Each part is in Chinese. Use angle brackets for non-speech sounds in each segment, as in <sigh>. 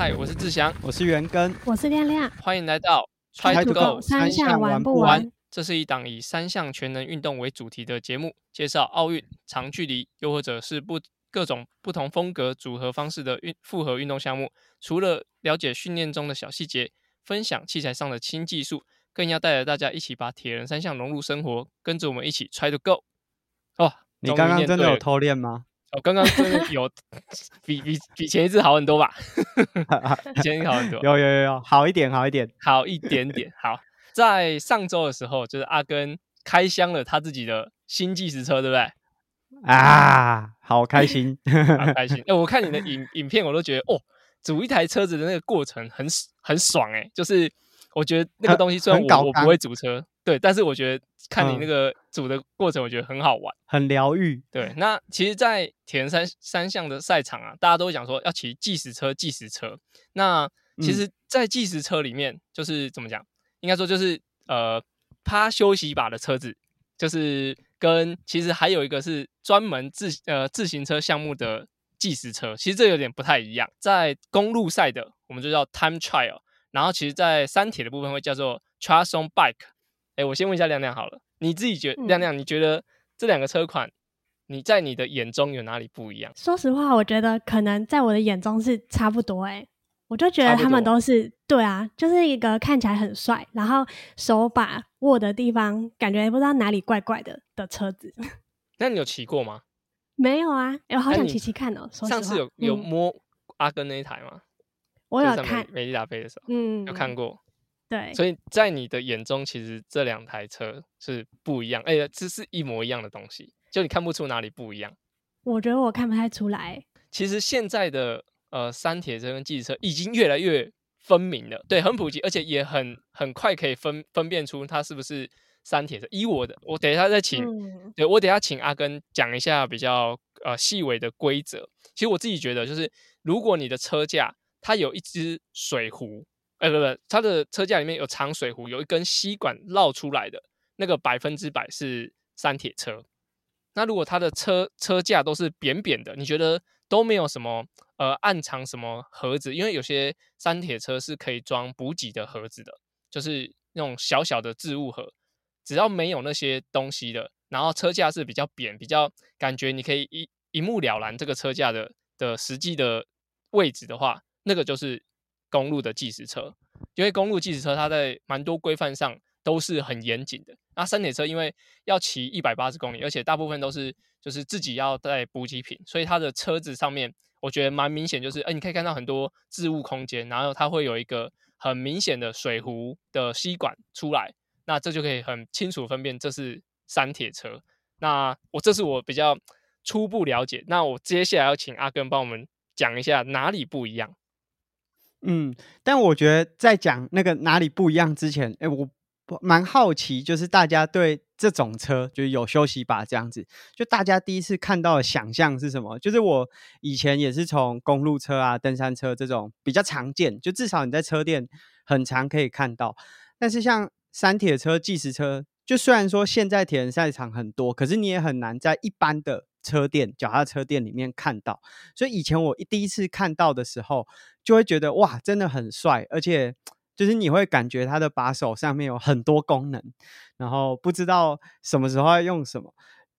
嗨，我是志祥，我是元根，我是亮亮，欢迎来到 Try to Go，三项玩不玩玩？这是一档以三项全能运动为主题的节目，介绍奥运、长距离，又或者是不各种不同风格组合方式的运复合运动项目。除了了解训练中的小细节，分享器材上的新技术，更要带着大家一起把铁人三项融入生活，跟着我们一起 Try to Go。哦，你刚刚真的有偷练吗？我刚刚真的 <laughs> 有比比比前一次好很多吧？<laughs> 比前一次好很多，有有有有，好一点好一点。好一点点。好，在上周的时候，就是阿根开箱了他自己的新计时车，对不对？啊，好开心！<laughs> 好开心。哎、我看你的影影片，我都觉得哦，组一台车子的那个过程很很爽哎、就是我觉得那个东西虽然我我不会组车，对，但是我觉得看你那嗯个组的过程，我觉得很好玩。很疗愈。对，那其实，在铁人三三项的赛场啊，大家都会讲说要骑计时车，计时车。那其嗯实，在计时车里面，就是怎么讲？应该说就是呃，趴休息把的车子，就是跟其实还有一个是专门自呃自行车项目的计时车，其实这有点不太一样。在公路赛的，我们就叫 time trial，然后其实，在山铁的部分会叫做 trial on bike。哎，我先问一下亮亮好了，你自己觉嗯亮亮，你觉得这两个车款，你在你的眼中有哪里不一样？说实话，我觉得可能在我的眼中是差不多哎、我就觉得他们都是对啊，就是一个看起来很帅，然后手把握的地方感觉不知道哪里怪怪的的车子。<laughs> 那你有骑过吗？没有啊，哎、我好想骑骑看哦、上次有有嗯摸阿根那一台吗？我有看，美利达杯的时候嗯，有看过，对，所以在你的眼中，其实这两台车是不一样，哎、这是一模一样的东西，就你看不出哪里不一样。我觉得我看不太出来。其实现在的呃山铁车跟计程车已经越来越分明了，对，很普及，而且也很很快可以分分辨出它是不是山铁车。以我的，我等一下再请，嗯对我等一下请阿根讲一下比较呃细微的规则。其实我自己觉得，就是如果你的车架它有一只水壶，呃不不，它的车架里面有长水壶，有一根吸管绕出来的，那个百分之百是山铁车。那如果它的车车架都是扁扁的，你觉得都没有什么呃暗藏什么盒子？因为有些山铁车是可以装补给的盒子的，就是那种小小的置物盒，只要没有那些东西的，然后车架是比较扁，比较感觉你可以一一目了然这个车架的的实际的位置的话，那个就是公路的计时车。因为公路计时车它在蛮多规范上都是很严谨的。那山铁车因为要骑一百八十公里，而且大部分都是就是自己要带补给品，所以它的车子上面我觉得蛮明显，就是哎、你可以看到很多置物空间，然后它会有一个很明显的水壶的吸管出来，那这就可以很清楚分辨这是山铁车。那我这是我比较初步了解，那我接下来要请阿根帮我们讲一下哪里不一样。嗯，但我觉得在讲那个哪里不一样之前，哎，我蛮好奇，就是大家对这种车，就是有休息把这样子，就大家第一次看到的想象是什么？就是我以前也是从公路车啊、登山车这种比较常见，就至少你在车店很常可以看到。但是像山铁车、计时车，就虽然说现在铁人赛场很多，可是你也很难在一般的车店、脚踏车店里面看到。所以以前我一第一次看到的时候，就会觉得哇，真的很帅，而且就是你会感觉它的把手上面有很多功能，然后不知道什么时候要用什么。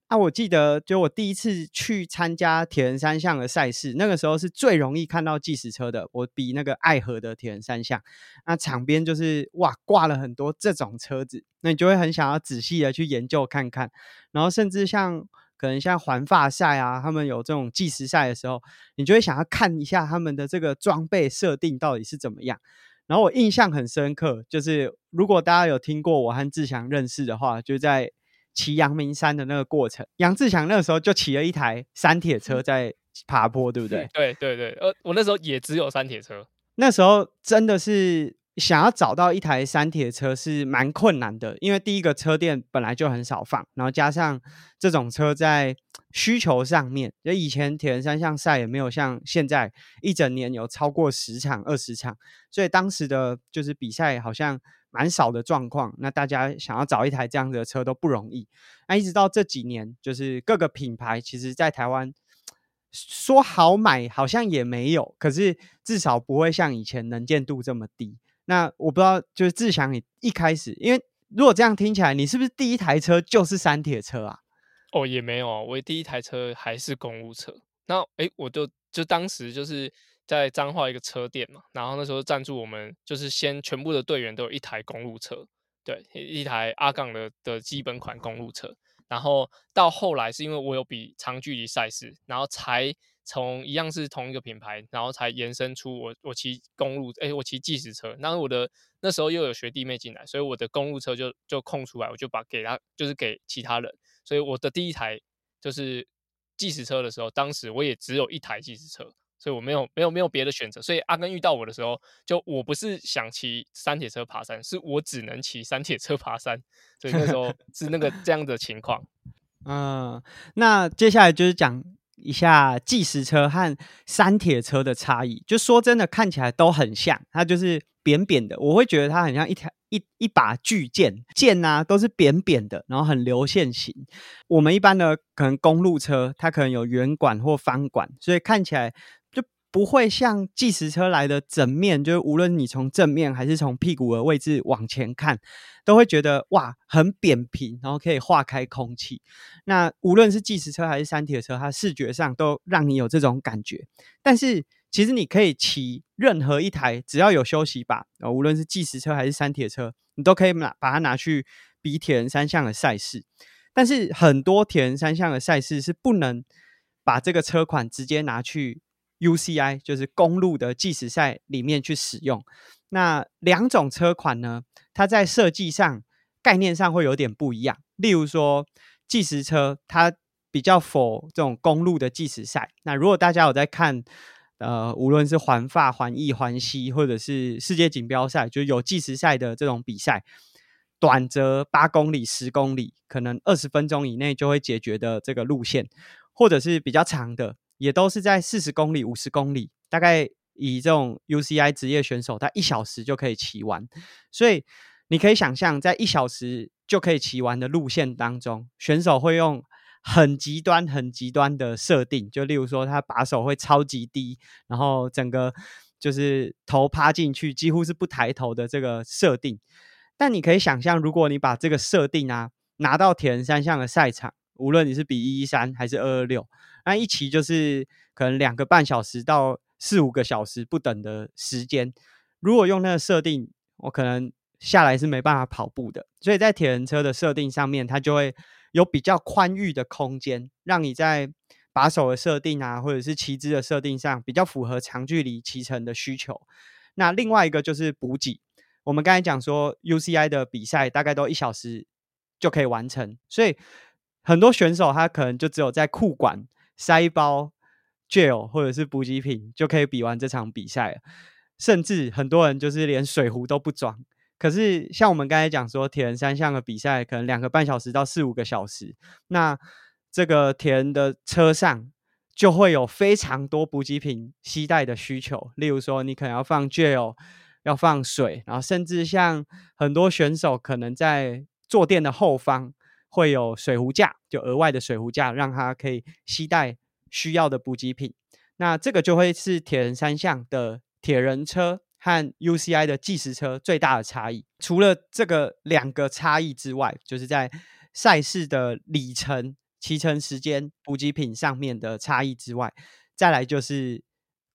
那、我记得，就我第一次去参加铁人三项的赛事，那个时候是最容易看到计时车的。我比那个爱河的铁人三项，那场边就是哇挂了很多这种车子，那你就会很想要仔细的去研究看看。然后甚至像可能像环法赛啊，他们有这种计时赛的时候，你就会想要看一下他们的这个装备设定到底是怎么样。然后我印象很深刻，就是如果大家有听过我和志强认识的话，就在骑阳明山的那个过程，杨志强那个时候就骑了一台山铁车在爬坡，对不对？<laughs> 对对对，呃，我那时候也只有山铁车，那时候真的是想要找到一台山铁车是蛮困难的，因为第一个车店本来就很少放，然后加上这种车在需求上面，就以前铁人三项赛也没有像现在一整年有超过十场、二十场，所以当时的就是比赛好像蛮少的状况。那大家想要找一台这样子的车都不容易。那一直到这几年，就是各个品牌其实在台湾说好买好像也没有，可是至少不会像以前能见度这么低。那我不知道，就是志祥，你一开始，因为如果这样听起来，你是不是第一台车就是山铁车啊？哦，也没有，我第一台车还是公路车。那诶，我就就当时就是在彰化一个车店嘛，然后那时候赞助我们，就是先全部的队员都有一台公路车，对，一台阿杠的的基本款公路车。然后到后来是因为我有比长距离赛事，然后才从一样是同一个品牌，然后才延伸出我我骑公路，哎，我骑计时车。然后我的那时候又有学弟妹进来，所以我的公路车就就空出来，我就把给他就是给其他人。所以我的第一台就是计时车的时候，当时我也只有一台计时车，所以我没有没有没有别的选择。所以阿根遇到我的时候，就我不是想骑山铁车爬山，是我只能骑山铁车爬山。所以那时候是那个这样的情况。<laughs> 嗯，那接下来就是讲一下计时车和山铁车的差异。就说真的，看起来都很像，它就是扁扁的，我会觉得它很像一条一一把巨剑，剑呐都是扁扁的，然后很流线型。我们一般的可能公路车，它可能有圆管或方管，所以看起来。不会像计时车来的整面，就是无论你从正面还是从屁股的位置往前看，都会觉得哇很扁平，然后可以化开空气。那无论是计时车还是山铁车，它视觉上都让你有这种感觉。但是其实你可以骑任何一台，只要有休息把，无论是计时车还是山铁车，你都可以拿把它拿去比铁人三项的赛事。但是很多铁人三项的赛事是不能把这个车款直接拿去。UCI 就是公路的计时赛里面去使用，那两种车款呢，它在设计上概念上会有点不一样。例如说，计时车它比较否这种公路的计时赛。那如果大家有在看，呃，无论是环法、环意、环西，或者是世界锦标赛，就有计时赛的这种比赛，短则八公里、十公里，可能二十分钟以内就会解决的这个路线，或者是比较长的。也都是在四十公里、五十公里，大概以这种 UCI 职业选手，他一小时就可以骑完。所以你可以想象，在一小时就可以骑完的路线当中，选手会用很极端、很极端的设定，就例如说他把手会超级低，然后整个就是头趴进去，几乎是不抬头的这个设定。但你可以想象，如果你把这个设定啊拿到铁人三项的赛场，无论你是比一一三还是二二六。那一骑就是可能两个半小时到四五个小时不等的时间，如果用那个设定，我可能下来是没办法跑步的。所以在铁人车的设定上面，它就会有比较宽裕的空间，让你在把手的设定啊，或者是骑姿的设定上比较符合长距离骑乘的需求。那另外一个就是补给，我们刚才讲说 UCI 的比赛大概都一小时就可以完成，所以很多选手他可能就只有在库管。塞一包 gel 或者是补给品就可以比完这场比赛了，甚至很多人就是连水壶都不装。可是像我们刚才讲说，铁人三项的比赛可能两个半小时到四五个小时，那这个铁人的车上就会有非常多补给品携带的需求。例如说，你可能要放 gel，要放水，然后甚至像很多选手可能在坐垫的后方。会有水壶架，就额外的水壶架，让它可以携带需要的补给品。那这个就会是铁人三项的铁人车和 UCI 的计时车最大的差异。除了这个两个差异之外，就是在赛事的里程、骑乘时间、补给品上面的差异之外，再来就是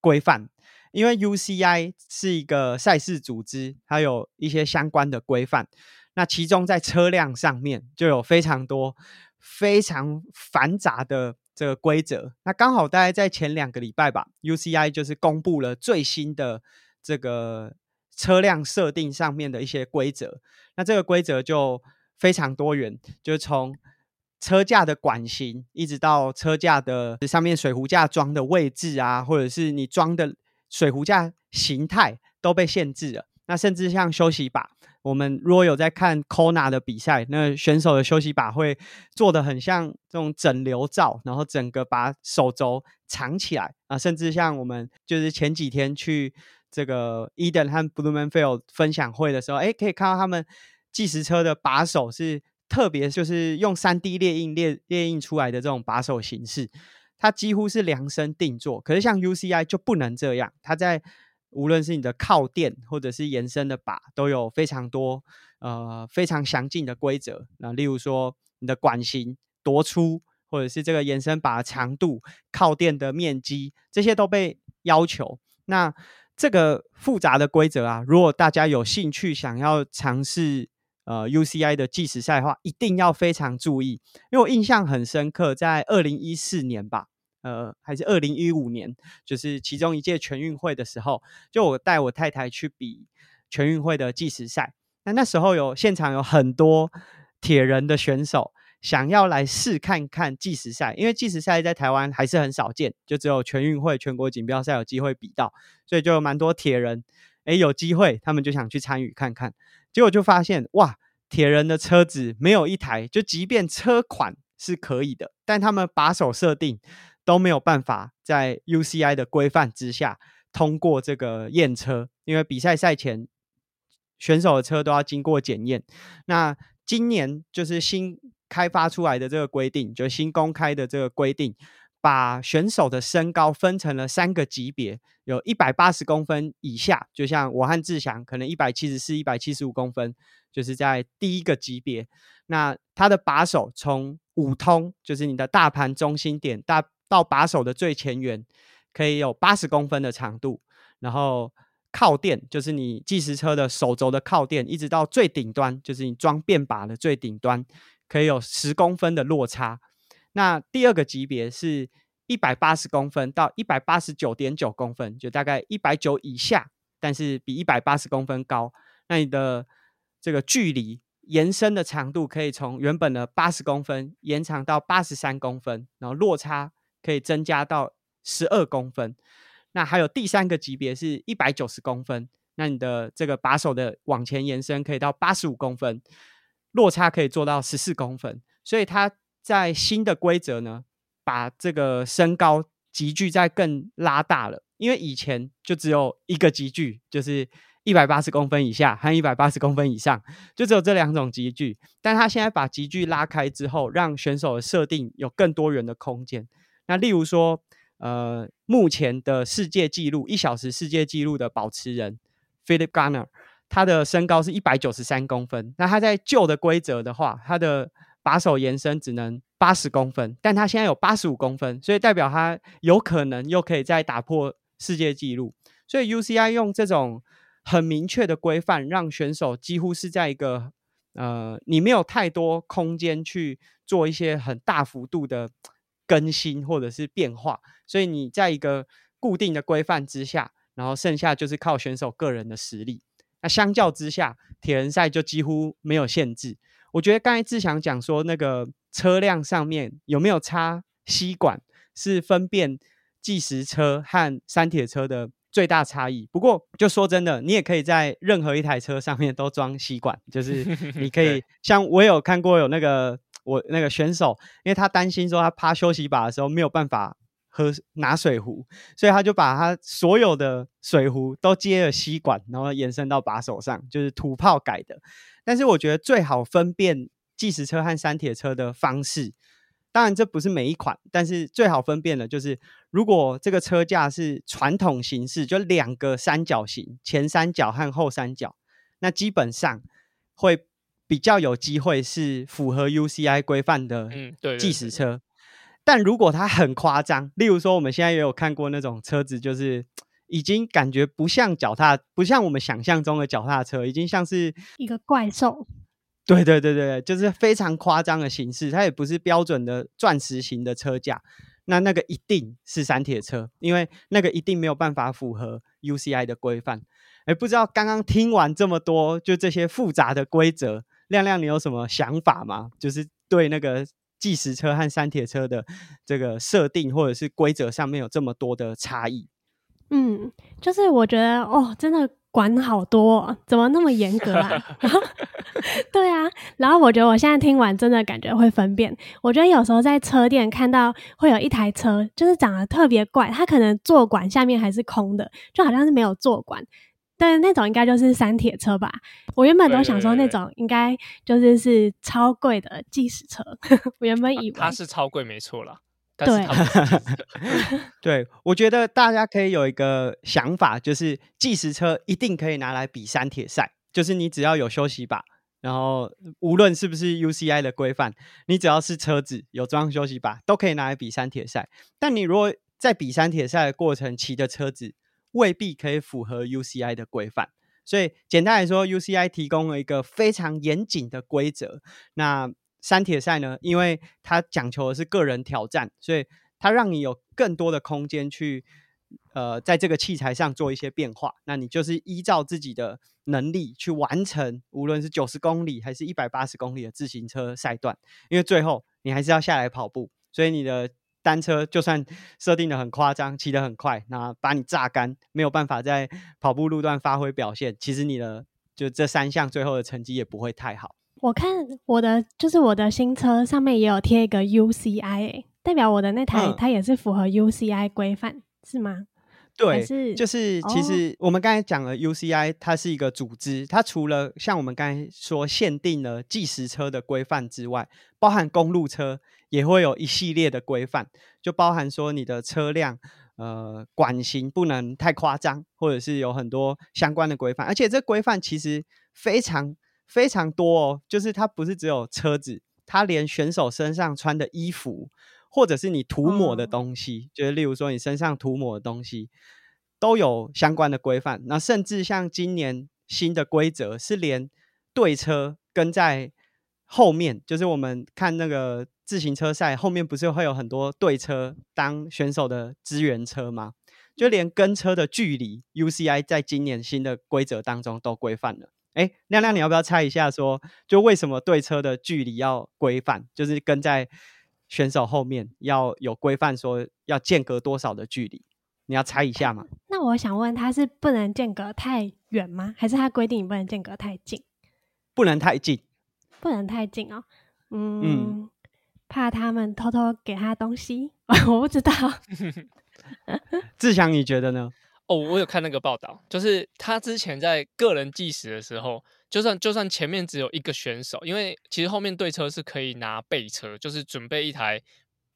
规范。因为 UCI 是一个赛事组织，它有一些相关的规范。那其中在车辆上面就有非常多非常繁杂的这个规则。那刚好大概在前两个礼拜吧，UCI 就是公布了最新的这个车辆设定上面的一些规则。那这个规则就非常多元，就是从车架的管型，一直到车架的上面水壶架装的位置啊，或者是你装的水壶架形态都被限制了。那甚至像休息把。我们如果有在看 Kona 的比赛，那选手的休息把会做的很像这种整流罩，然后整个把手肘藏起来啊，甚至像我们就是前几天去这个 Eden 和 Blumenfeld 分享会的时候，哎，可以看到他们计时车的把手是特别就是用三 D 列印列列印出来的这种把手形式。它几乎是量身定做。可是像 UCI 就不能这样，它在无论是你的靠垫或者是延伸的把，都有非常多呃非常详尽的规则。那例如说你的管型多粗，或者是这个延伸把的长度、靠垫的面积，这些都被要求。那这个复杂的规则啊，如果大家有兴趣想要尝试呃 UCI 的计时赛的话，一定要非常注意。因为我印象很深刻，在二零一四年吧。呃，还是二零一五年，就是其中一届全运会的时候，就我带我太太去比全运会的计时赛。那那时候有现场有很多铁人的选手想要来试看看计时赛，因为计时赛在台湾还是很少见，就只有全运会、全国锦标赛有机会比到，所以就有蛮多铁人诶有机会，他们就想去参与看看。结果就发现哇，铁人的车子没有一台，就即便车款是可以的，但他们把手设定。都没有办法在 UCI 的规范之下通过这个验车，因为比赛赛前选手的车都要经过检验。那今年就是新开发出来的这个规定，就新公开的这个规定，把选手的身高分成了三个级别，有一百八十公分以下，就像我和志祥可能一百七十四、一百七十五公分，就是在第一个级别。那他的把手从五通，就是你的大盘中心点大。到把手的最前缘可以有八十公分的长度，然后靠垫就是你计时车的手轴的靠垫，一直到最顶端，就是你装变把的最顶端，可以有十公分的落差。那第二个级别是一百八十公分到一百八十九点九公分，就大概一百九以下，但是比一百八十公分高。那你的这个距离延伸的长度可以从原本的八十公分延长到八十三公分，然后落差。可以增加到十二公分，那还有第三个级别是一百九十公分，那你的这个把手的往前延伸可以到八十五公分，落差可以做到十四公分，所以它在新的规则呢，把这个身高集距在更拉大了，因为以前就只有一个集距，就是一百八十公分以下和一百八十公分以上，就只有这两种集距，但他现在把集距拉开之后，让选手的设定有更多元的空间。那例如说，呃，目前的世界纪录一小时世界纪录的保持人 Philip Garner，他的身高是一百九十三公分。那他在旧的规则的话，他的把手延伸只能八十公分，但他现在有八十五公分，所以代表他有可能又可以再打破世界纪录。所以 UCI 用这种很明确的规范，让选手几乎是在一个呃，你没有太多空间去做一些很大幅度的。更新或者是变化，所以你在一个固定的规范之下，然后剩下就是靠选手个人的实力。那相较之下，铁人赛就几乎没有限制。我觉得刚才志祥讲说，那个车辆上面有没有插吸管，是分辨计时车和山铁车的最大差异。不过，就说真的，你也可以在任何一台车上面都装吸管，就是你可 <laughs> 以像我有看过有那个。我那个选手，因为他担心说他趴休息把的时候没有办法喝拿水壶，所以他就把他所有的水壶都接了吸管，然后延伸到把手上，就是土炮改的。但是我觉得最好分辨计时车和山铁车的方式，当然这不是每一款，但是最好分辨的就是，如果这个车架是传统形式，就两个三角形，前三角和后三角，那基本上会。比较有机会是符合 UCI 规范的计时车，但如果它很夸张，例如说我们现在也有看过那种车子，就是已经感觉不像脚踏，不像我们想象中的脚踏车，已经像是一个怪兽。对对对对，就是非常夸张的形式，它也不是标准的钻石型的车架，那那个一定是山铁车，因为那个一定没有办法符合 UCI 的规范。哎，不知道刚刚听完这么多，就这些复杂的规则。亮亮，你有什么想法吗？就是对那个计时车和山铁车的这个设定或者是规则上面有这么多的差异？嗯，就是我觉得哦，真的管好多，怎么那么严格啊？<laughs> 对啊，然后我觉得我现在听完真的感觉会分辨。我觉得有时候在车店看到会有一台车，就是长得特别怪，它可能座管下面还是空的，就好像是没有座管。对，那种应该就是山铁车吧。我原本都想说那种应该就是是超贵的计时车。我原本以为它是超贵，没错啦。但是它不是计时车。<laughs> <laughs> 对，我觉得大家可以有一个想法，就是计时车一定可以拿来比山铁赛，就是你只要有休息把，然后无论是不是 UCI 的规范，你只要是车子有装休息把，都可以拿来比山铁赛。但你如果在比山铁赛的过程骑的车子，未必可以符合 UCI 的规范。所以简单来说，UCI 提供了一个非常严谨的规则。那山铁赛呢，因为它讲求的是个人挑战，所以它让你有更多的空间去，呃，在这个器材上做一些变化。那你就是依照自己的能力去完成，无论是九十公里还是一百八十公里的自行车赛段，因为最后你还是要下来跑步，所以你的。单车就算设定的很夸张，骑得很快，那把你榨干，没有办法在跑步路段发挥表现。其实你的就这三项最后的成绩也不会太好。我看我的就是我的新车上面也有贴一个 UCI，代表我的那台它也是符合 UCI 规范，是吗？对，是就是其实我们刚才讲了 UCI，它是一个组织，它除了像我们刚才说限定了计时车的规范之外，包含公路车也会有一系列的规范，就包含说你的车辆呃管型不能太夸张，或者是有很多相关的规范，而且这规范其实非常非常多哦，就是它不是只有车子，它连选手身上穿的衣服。或者是你涂抹的东西，就是例如说你身上涂抹的东西，都有相关的规范。那甚至像今年新的规则是连对车跟在后面，就是我们看那个自行车赛后面不是会有很多对车当选手的支援车吗？就连跟车的距离，UCI 在今年新的规则当中都规范了。哎，亮亮，你要不要猜一下，说就为什么对车的距离要规范？就是跟在。选手后面要有规范，说要间隔多少的距离，你要猜一下吗？那我想问，他是不能间隔太远吗？还是他规定你不能间隔太近？不能太近，不能太近哦。嗯，怕他们偷偷给他东西，<laughs> 我不知道。<laughs> 志强，你觉得呢？哦，我有看那个报道，就是他之前在个人计时的时候。就算就算前面只有一个选手，因为其实后面对车是可以拿备车，就是准备一台，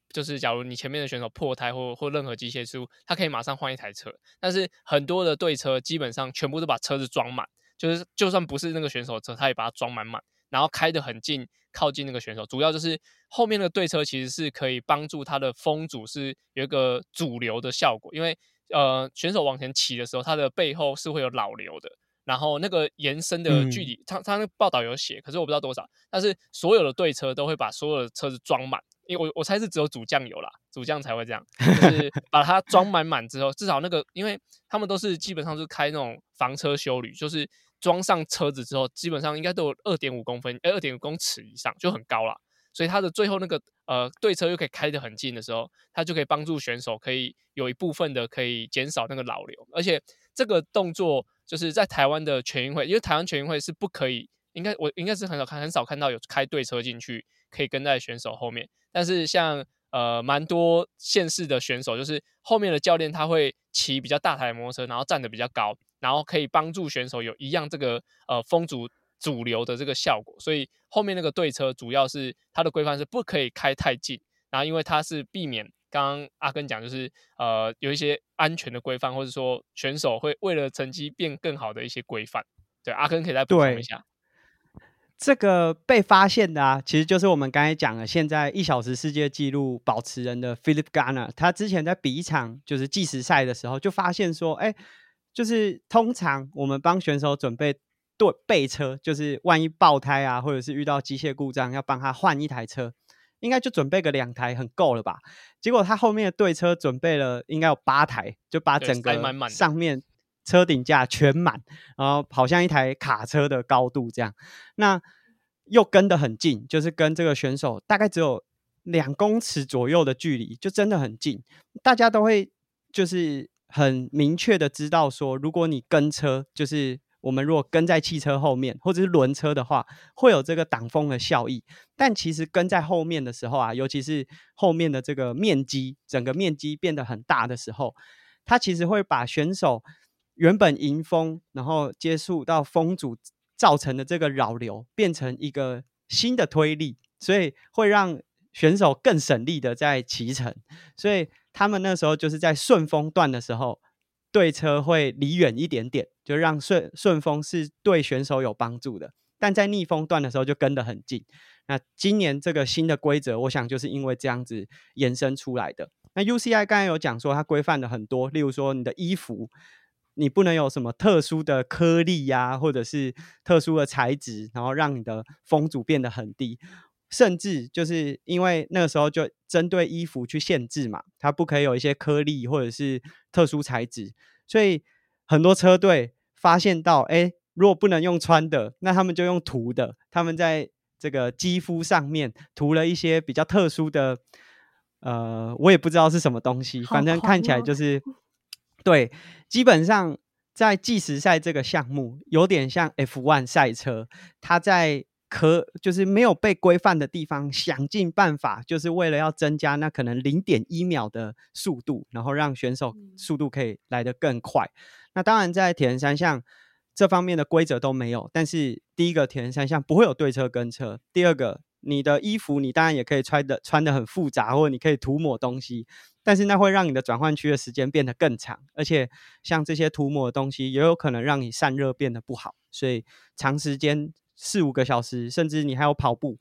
就是假如你前面的选手破胎或或任何机械失误，他可以马上换一台车。但是很多的对车基本上全部都把车子装满，就是就算不是那个选手车，他也把它装满满，然后开得很近，靠近那个选手。主要就是后面的对车其实是可以帮助他的风阻是有一个主流的效果，因为呃选手往前骑的时候，他的背后是会有老流的。然后那个延伸的距离，他他那报道有写，可是我不知道多少。但是所有的对车都会把所有的车子装满，因为我我猜是只有主将有啦，主将才会这样，就是 <laughs> 把它装满满之后，至少那个，因为他们都是基本上是开那种房车修旅，就是装上车子之后，基本上应该都有二点五公分，哎，二点五公尺以上就很高了。所以它的最后那个呃对车又可以开得很近的时候，它就可以帮助选手可以有一部分的可以减少那个老流，而且这个动作。就是在台湾的全运会，因为台湾全运会是不可以，应该我应该是很少看，很少看到有开对车进去可以跟在选手后面。但是像呃蛮多县市的选手，就是后面的教练他会骑比较大台的摩托车，然后站得比较高，然后可以帮助选手有一样这个呃风阻主流的这个效果。所以后面那个对车主要是它的规范是不可以开太近，然后因为它是避免。刚刚阿根讲就是呃有一些安全的规范，或者说选手会为了成绩变更好的一些规范。对，阿根可以再补充一下。这个被发现的啊，其实就是我们刚才讲的，现在一小时世界纪录保持人的 Philip Garner，他之前在比一场就是计时赛的时候，就发现说，哎，就是通常我们帮选手准备对备车，就是万一爆胎啊，或者是遇到机械故障，要帮他换一台车。应该就准备个两台很够了吧？结果他后面的对车准备了应该有八台，就把整个上面车顶架全满，然后好像一台卡车的高度这样。那又跟得很近，就是跟这个选手大概只有两公尺左右的距离，就真的很近。大家都会就是很明确的知道说，如果你跟车，就是。我们如果跟在汽车后面，或者是轮车的话，会有这个挡风的效益。但其实跟在后面的时候啊，尤其是后面的这个面积，整个面积变得很大的时候，它其实会把选手原本迎风，然后接触到风阻造成的这个扰流，变成一个新的推力，所以会让选手更省力的在骑乘，所以他们那时候就是在顺风段的时候，对车会离远一点点，就让顺顺风是对选手有帮助的。但在逆风段的时候就跟得很近。那今年这个新的规则，我想就是因为这样子延伸出来的。那 UCI 刚才有讲说，它规范的很多，例如说你的衣服，你不能有什么特殊的颗粒呀，或者是特殊的材质，然后让你的风阻变得很低。甚至就是因为那个时候就针对衣服去限制嘛，它不可以有一些颗粒或者是特殊材质，所以很多车队发现到，哎，如果不能用穿的，那他们就用涂的。他们在这个肌肤上面涂了一些比较特殊的，呃，我也不知道是什么东西，反正看起来就是对。基本上在计时赛这个项目，有点像 F1 赛车，它在。可就是没有被规范的地方，想尽办法，就是为了要增加那可能零点一秒的速度，然后让选手速度可以来得更快。那当然，在铁人三项这方面的规则都没有。但是第一个，铁人三项不会有对车跟车；第二个，你的衣服你当然也可以穿的穿的很复杂，或者你可以涂抹东西，但是那会让你的转换区的时间变得更长，而且像这些涂抹的东西也有可能让你散热变得不好，所以长时间。四五个小时，甚至你还有跑步，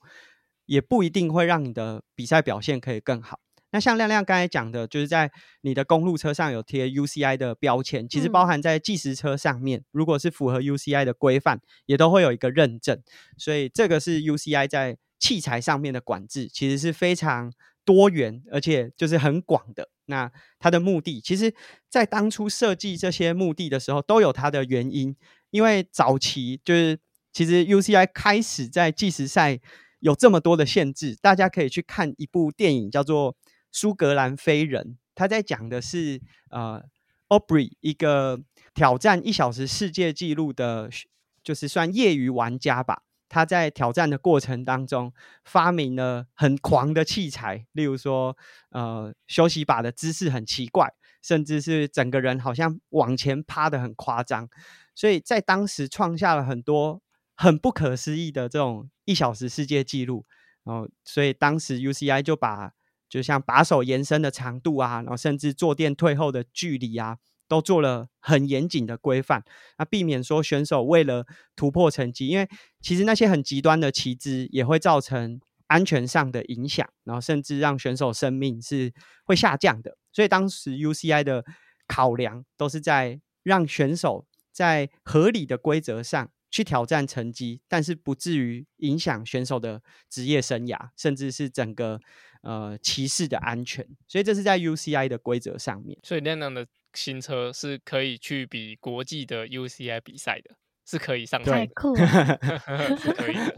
也不一定会让你的比赛表现可以更好。那像亮亮刚才讲的，就是在你的公路车上有贴 UCI 的标签，其实包含在计时车上面，如果是符合 UCI 的规范，也都会有一个认证。所以这个是 UCI 在器材上面的管制，其实是非常多元，而且就是很广的。那它的目的，其实在当初设计这些目的的时候，都有它的原因，因为早期就是。其实 UCI 开始在计时赛有这么多的限制，大家可以去看一部电影，叫做《苏格兰飞人》。他在讲的是呃，Aubrey 一个挑战一小时世界纪录的，就是算业余玩家吧。他在挑战的过程当中，发明了很狂的器材，例如说呃，休息把的姿势很奇怪，甚至是整个人好像往前趴的很夸张，所以在当时创下了很多。很不可思议的这种一小时世界纪录，然后所以当时 UCI 就把就像把手延伸的长度啊，然后甚至坐垫退后的距离啊，都做了很严谨的规范，那避免说选手为了突破成绩，因为其实那些很极端的旗帜也会造成安全上的影响，然后甚至让选手生命是会下降的。所以当时 UCI 的考量都是在让选手在合理的规则上。去挑战成绩，但是不至于影响选手的职业生涯，甚至是整个呃骑士的安全。所以这是在 UCI 的规则上面。所以那样的新车是可以去比国际的 UCI 比赛的，是可以上太酷，<laughs> 是可以的。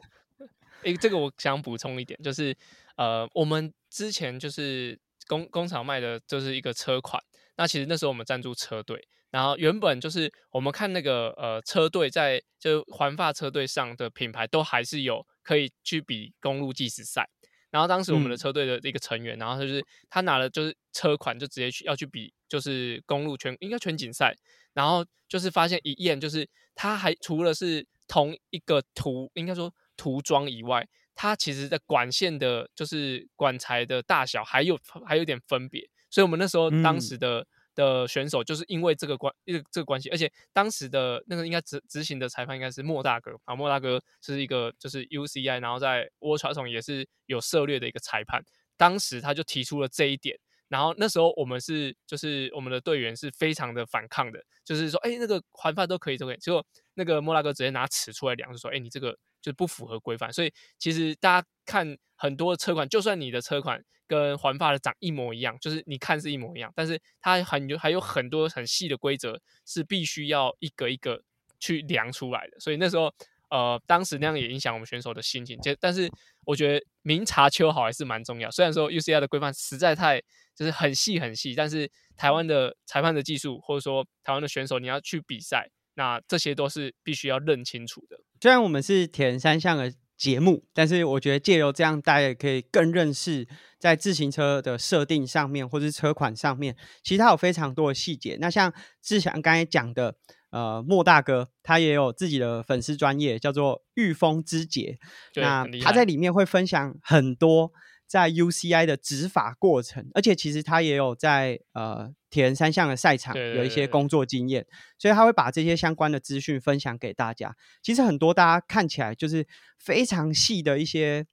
诶，这个我想补充一点，就是呃，我们之前就是工工厂卖的就是一个车款，那其实那时候我们赞助车队。然后原本就是我们看那个呃车队在就环发车队上的品牌都还是有可以去比公路计时赛。然后当时我们的车队的一个成员，然后就是他拿了就是车款就直接去要去比就是公路全应该全锦赛。然后就是发现一验就是他还除了是同一个涂应该说涂装以外，它其实在管线的就是管材的大小还有还有点分别。所以我们那时候当时的。的选手就是因为这个关，这个这个关系，而且当时的那个应该执执行的裁判应该是莫大哥啊，莫大哥是一个就是 UCI，然后在 World c h a m 也是有涉猎的一个裁判，当时他就提出了这一点，然后那时候我们是就是我们的队员是非常的反抗的，就是说哎那个环法都可以都可以，结果那个莫大哥直接拿尺出来量，就说哎你这个就不符合规范，所以其实大家看很多车款，就算你的车款。跟环发的长一模一样，就是你看是一模一样，但是它很有还有很多很细的规则是必须要一个一个去量出来的。所以那时候，呃，当时那样也影响我们选手的心情。就但是我觉得明察秋毫还是蛮重要。虽然说 UCI 的规范实在太就是很细很细，但是台湾的裁判的技术或者说台湾的选手你要去比赛，那这些都是必须要认清楚的。虽然我们是填三项的。节目，但是我觉得借由这样，大家也可以更认识在自行车的设定上面，或是车款上面，其实它有非常多的细节。那像志祥刚才讲的，呃，莫大哥他也有自己的粉丝专业，叫做御风之节。那他在里面会分享很多在 UCI 的执法过程，而且其实他也有在呃铁人三项的赛场有一些工作经验，所以他会把这些相关的资讯分享给大家。其实很多大家看起来就是非常细的一些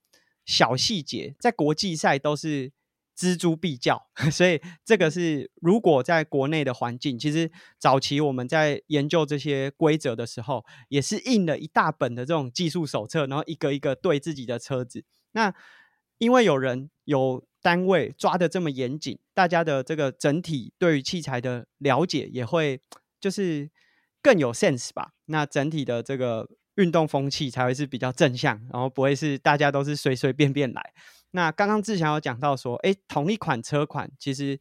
小细节，在国际赛都是。锱铢必较，<laughs> 所以这个是如果在国内的环境，其实早期我们在研究这些规则的时候，也是印了一大本的这种技术手册，然后一个一个对自己的车子。那因为有人有单位抓的这么严谨，大家的这个整体对于器材的了解也会就是更有 sense 吧。那整体的这个运动风气才会是比较正向，然后不会是大家都是随随便便来。那刚刚志强有讲到说，哎，同一款车款，其实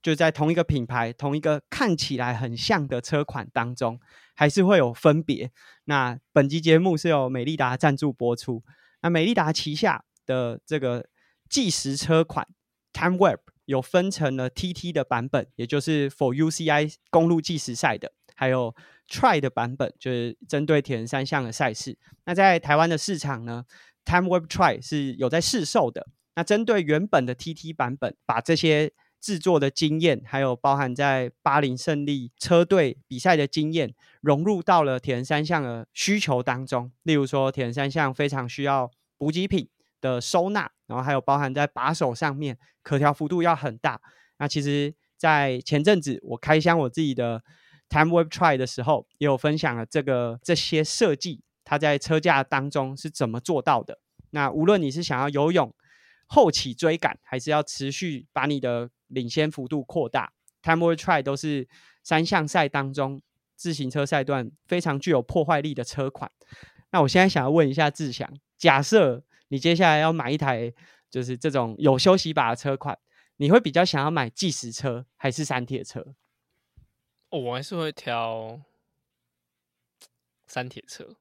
就在同一个品牌、同一个看起来很像的车款当中，还是会有分别。那本集节目是由美利达赞助播出。那美利达旗下的这个计时车款 TimeWeb 有分成了 TT 的版本，也就是 For UCI 公路计时赛的，还有 Try 的版本，就是针对铁人三项的赛事。那在台湾的市场呢？Time Web Try 是有在试售的。那针对原本的 TT 版本，把这些制作的经验，还有包含在巴林胜利车队比赛的经验，融入到了铁人三项的需求当中。例如说，铁人三项非常需要补给品的收纳，然后还有包含在把手上面，可调幅度要很大。那其实，在前阵子我开箱我自己的 Time Web Try 的时候，也有分享了这个这些设计。它在车架当中是怎么做到的？那无论你是想要游泳后起追赶，还是要持续把你的领先幅度扩大，Time or Try 都是三项赛当中自行车赛段非常具有破坏力的车款。那我现在想要问一下志祥，假设你接下来要买一台就是这种有休息把的车款，你会比较想要买计时车还是山铁车？我还是会挑山铁车。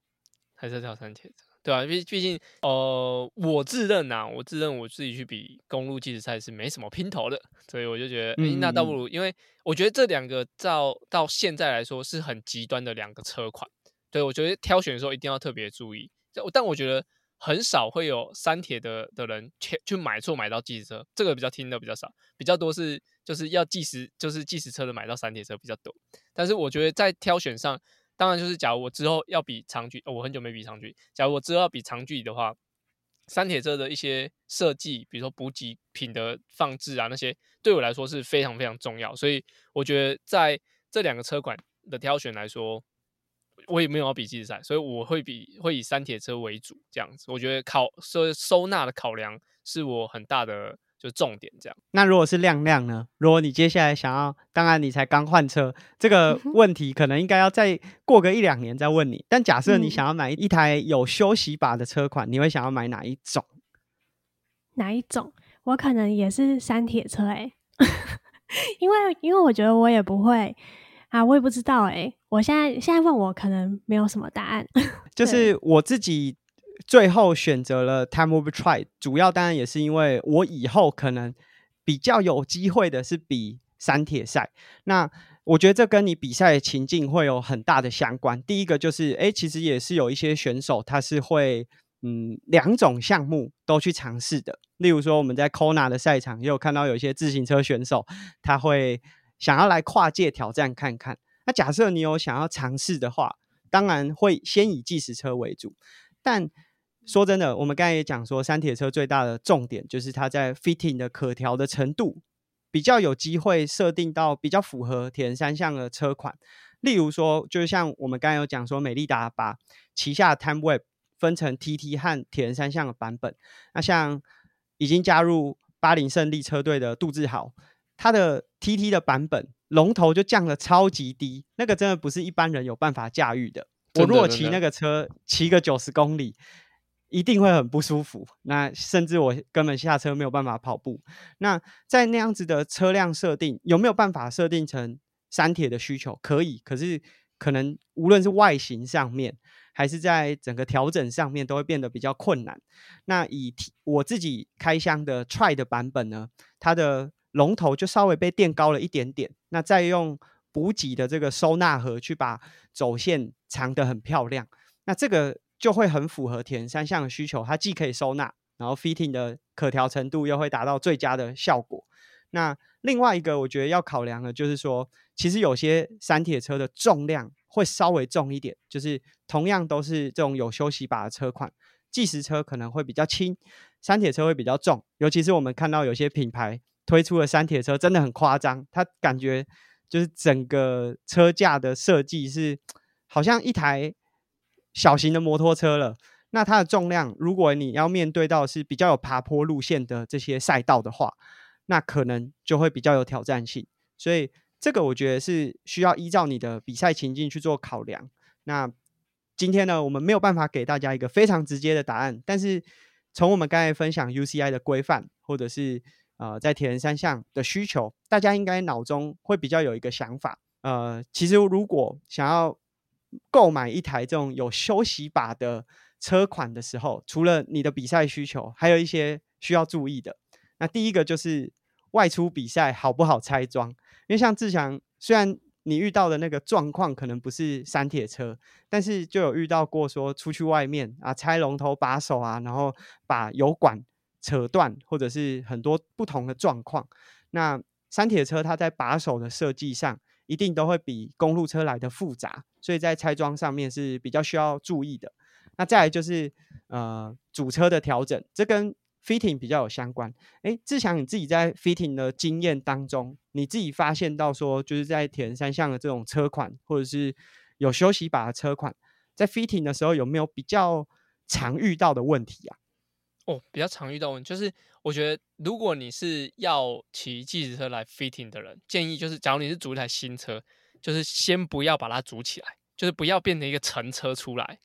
还是挑山铁车，对啊，毕毕竟，呃，我自认呐，我自认我自己去比公路计时赛是没什么拼头的，所以我就觉得，哎，那倒不如，因为我觉得这两个到到现在来说是很极端的两个车款，对我觉得挑选的时候一定要特别注意。但我觉得很少会有山铁的的人去去买错买到计时车，这个比较听的比较少，比较多是就是要计时就是计时车的买到山铁车比较多。但是我觉得在挑选上。当然，就是假如我之后要比长距，我很久没比长距。假如我之后要比长距离的话，山铁车的一些设计，比如说补给品的放置啊，那些对我来说是非常非常重要。所以我觉得在这两个车款的挑选来说，我也没有要比计时赛，所以我会比会以山铁车为主这样子。我觉得考收收纳的考量是我很大的。就重点这样。那如果是亮亮呢？如果你接下来想要，当然你才刚换车，这个 <laughs> 问题可能应该要再过个一两年再问你。但假设你想要买一台有休息把的车款，你会想要买哪一种？哪一种？我可能也是山铁车哎，<laughs> 因为因为我觉得我也不会啊，我也不知道哎。我现在现在问我，可能没有什么答案。<laughs> 就是我自己。最后选择了 Time of Try，主要当然也是因为我以后可能比较有机会的是比三铁赛。那我觉得这跟你比赛的情境会有很大的相关。第一个就是，哎，其实也是有一些选手他是会，嗯，两种项目都去尝试的。例如说我们在 Kona 的赛场也有看到有一些自行车选手，他会想要来跨界挑战看看。那假设你有想要尝试的话，当然会先以计时车为主，但说真的，我们刚才也讲说，山铁车最大的重点就是它在 fitting 的可调的程度比较有机会设定到比较符合铁人三项的车款。例如说，就像我们刚才有讲说，美利达把旗下 Time Web 分成 TT 和铁人三项的版本。那像已经加入巴林胜利车队的杜志豪，他的 TT 的版本龙头就降了超级低，那个真的不是一般人有办法驾驭的。我如果骑那个车，骑个九十公里。一定会很不舒服，那甚至我根本下车没有办法跑步。那在那样子的车辆设定，有没有办法设定成山铁的需求？可以，可是可能无论是外形上面，还是在整个调整上面，都会变得比较困难。那以我自己开箱的 Try 的版本呢，它的龙头就稍微被垫高了一点点，那再用补给的这个收纳盒去把走线藏得很漂亮。那这个。就会很符合铁人三项的需求，它既可以收纳，然后 fitting 的可调程度又会达到最佳的效果。那另外一个我觉得要考量的，就是说，其实有些山铁车的重量会稍微重一点，就是同样都是这种有休息把的车款，计时车可能会比较轻，山铁车会比较重。尤其是我们看到有些品牌推出的山铁车真的很夸张，它感觉就是整个车架的设计是好像一台小型的摩托车了。那它的重量，如果你要面对到是比较有爬坡路线的这些赛道的话，那可能就会比较有挑战性，所以这个我觉得是需要依照你的比赛情境去做考量。那今天呢，我们没有办法给大家一个非常直接的答案，但是从我们刚才分享 UCI 的规范，或者是呃在铁人三项的需求，大家应该脑中会比较有一个想法。呃，其实如果想要购买一台这种有休息把的车款的时候，除了你的比赛需求，还有一些需要注意的。那第一个就是外出比赛好不好拆装？因为像志强，虽然你遇到的那个状况可能不是山铁车，但是就有遇到过说出去外面啊拆龙头把手啊，然后把油管扯断，或者是很多不同的状况。那山铁车它在把手的设计上，一定都会比公路车来的复杂，所以在拆装上面是比较需要注意的。那再来就是呃主车的调整，这跟 fitting 比较有相关，哎，志强你自己在 fitting 的经验当中，你自己发现到说，就是在铁人三项的这种车款，或者是有休息把的车款，在 fitting 的时候有没有比较常遇到的问题啊？哦，比较常遇到问题，就是我觉得如果你是要骑计时车来 fitting 的人，建议就是，假如你是组一台新车，就是先不要把它组起来，就是不要变成一个乘车出来。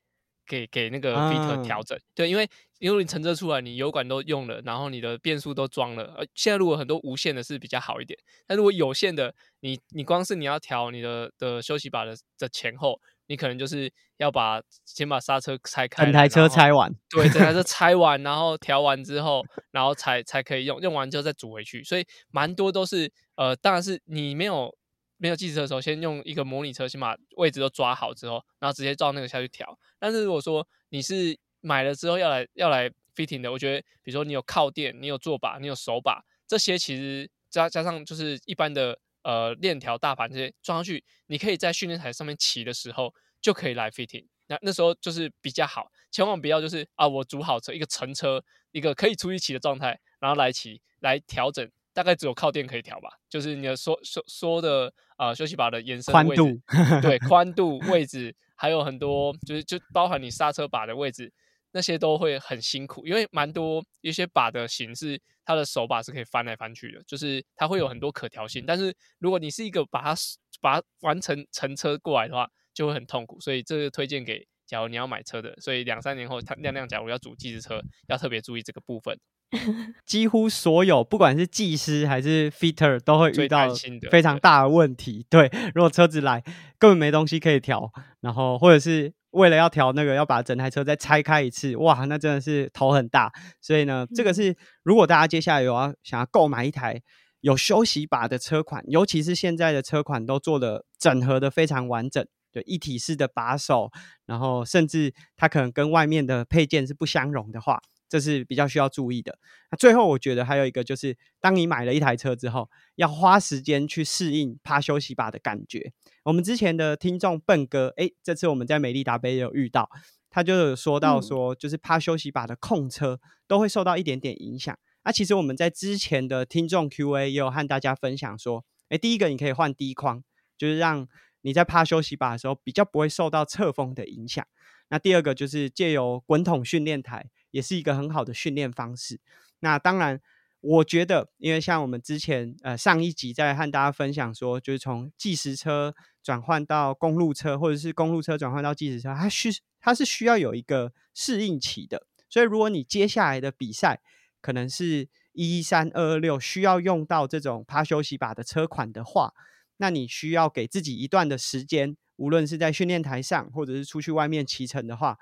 给给那个 fit 调整，对，因为因为你乘车出来，你油管都用了，然后你的变速都装了，呃，现在如果很多无线的是比较好一点，但如果有线的，你你光是你要调你的的休息把的的前后，你可能就是要把先把刹车拆开，整台车拆完，对，整台车 <laughs> 拆完，然后调完之后，然后才才可以用，用完之后再组回去，所以蛮多都是呃，当然是你没有。没有计时车的时候，先用一个模拟车，先把位置都抓好之后，然后直接照那个下去调。但是如果说你是买了之后要来要来 fitting 的，我觉得，比如说你有靠垫，你有坐把，你有手把，这些其实加加上就是一般的呃链条大盘这些装上去，你可以在训练台上面骑的时候就可以来 fitting。那那时候就是比较好，千万不要就是啊，我组好车一个乘车一个可以出去骑的状态，然后来骑来调整。大概只有靠垫可以调吧，就是你的缩缩缩的啊休息把的延伸宽 <laughs> 度，对宽度位置，还有很多就是就包含你刹车把的位置，那些都会很辛苦，因为蛮多一些把的形式，它的手把是可以翻来翻去的，就是它会有很多可调性。但是如果你是一个把它把它完成乘车过来的话，就会很痛苦。所以这个推荐给假如你要买车的，所以两三年后他亮亮假如要组计时车，要特别注意这个部分。<laughs> 几乎所有，不管是技师还是 fitter，都会遇到非常大的问题。对，如果车子来根本没东西可以调，然后或者是为了要调那个，要把整台车再拆开一次，哇，那真的是头很大。所以呢，这个是如果大家接下来有要想要购买一台有休息把的车款，尤其是现在的车款都做的整合的非常完整，对，一体式的把手，然后甚至它可能跟外面的配件是不相容的话。这是比较需要注意的。那最后，我觉得还有一个就是，当你买了一台车之后，要花时间去适应趴休息把的感觉。我们之前的听众笨哥，哎，这次我们在美丽达杯也有遇到，他就有说到说，就是趴休息把的控车都会受到一点点影响。那其实我们在之前的听众 Q&A 也有和大家分享说，哎，第一个你可以换低框，就是让你在趴休息把的时候比较不会受到侧风的影响。那第二个就是借由滚筒训练台。也是一个很好的训练方式。那当然，我觉得，因为像我们之前呃上一集在和大家分享说，就是从计时车转换到公路车，或者是公路车转换到计时车，它需它是需要有一个适应期的。所以，如果你接下来的比赛可能是一一三二二六需要用到这种趴休息把的车款的话，那你需要给自己一段的时间，无论是在训练台上，或者是出去外面骑乘的话。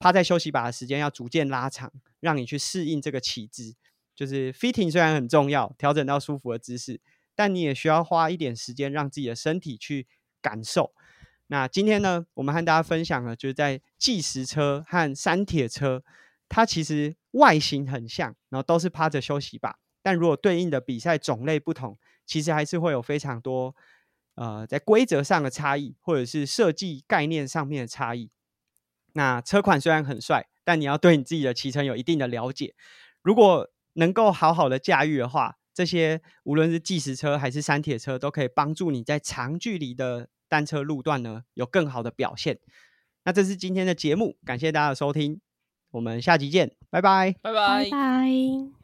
趴在休息把的时间要逐渐拉长，让你去适应这个起姿。就是 fitting 虽然很重要，调整到舒服的姿势，但你也需要花一点时间让自己的身体去感受。那今天呢，我们和大家分享了，就是在计时车和山铁车，它其实外形很像，然后都是趴着休息把，但如果对应的比赛种类不同，其实还是会有非常多呃在规则上的差异，或者是设计概念上面的差异。那车款虽然很帅，但你要对你自己的骑乘有一定的了解。如果能够好好的驾驭的话，这些无论是计时车还是山铁车，都可以帮助你在长距离的单车路段呢有更好的表现。那这是今天的节目，感谢大家的收听，我们下集见，拜拜，拜拜拜。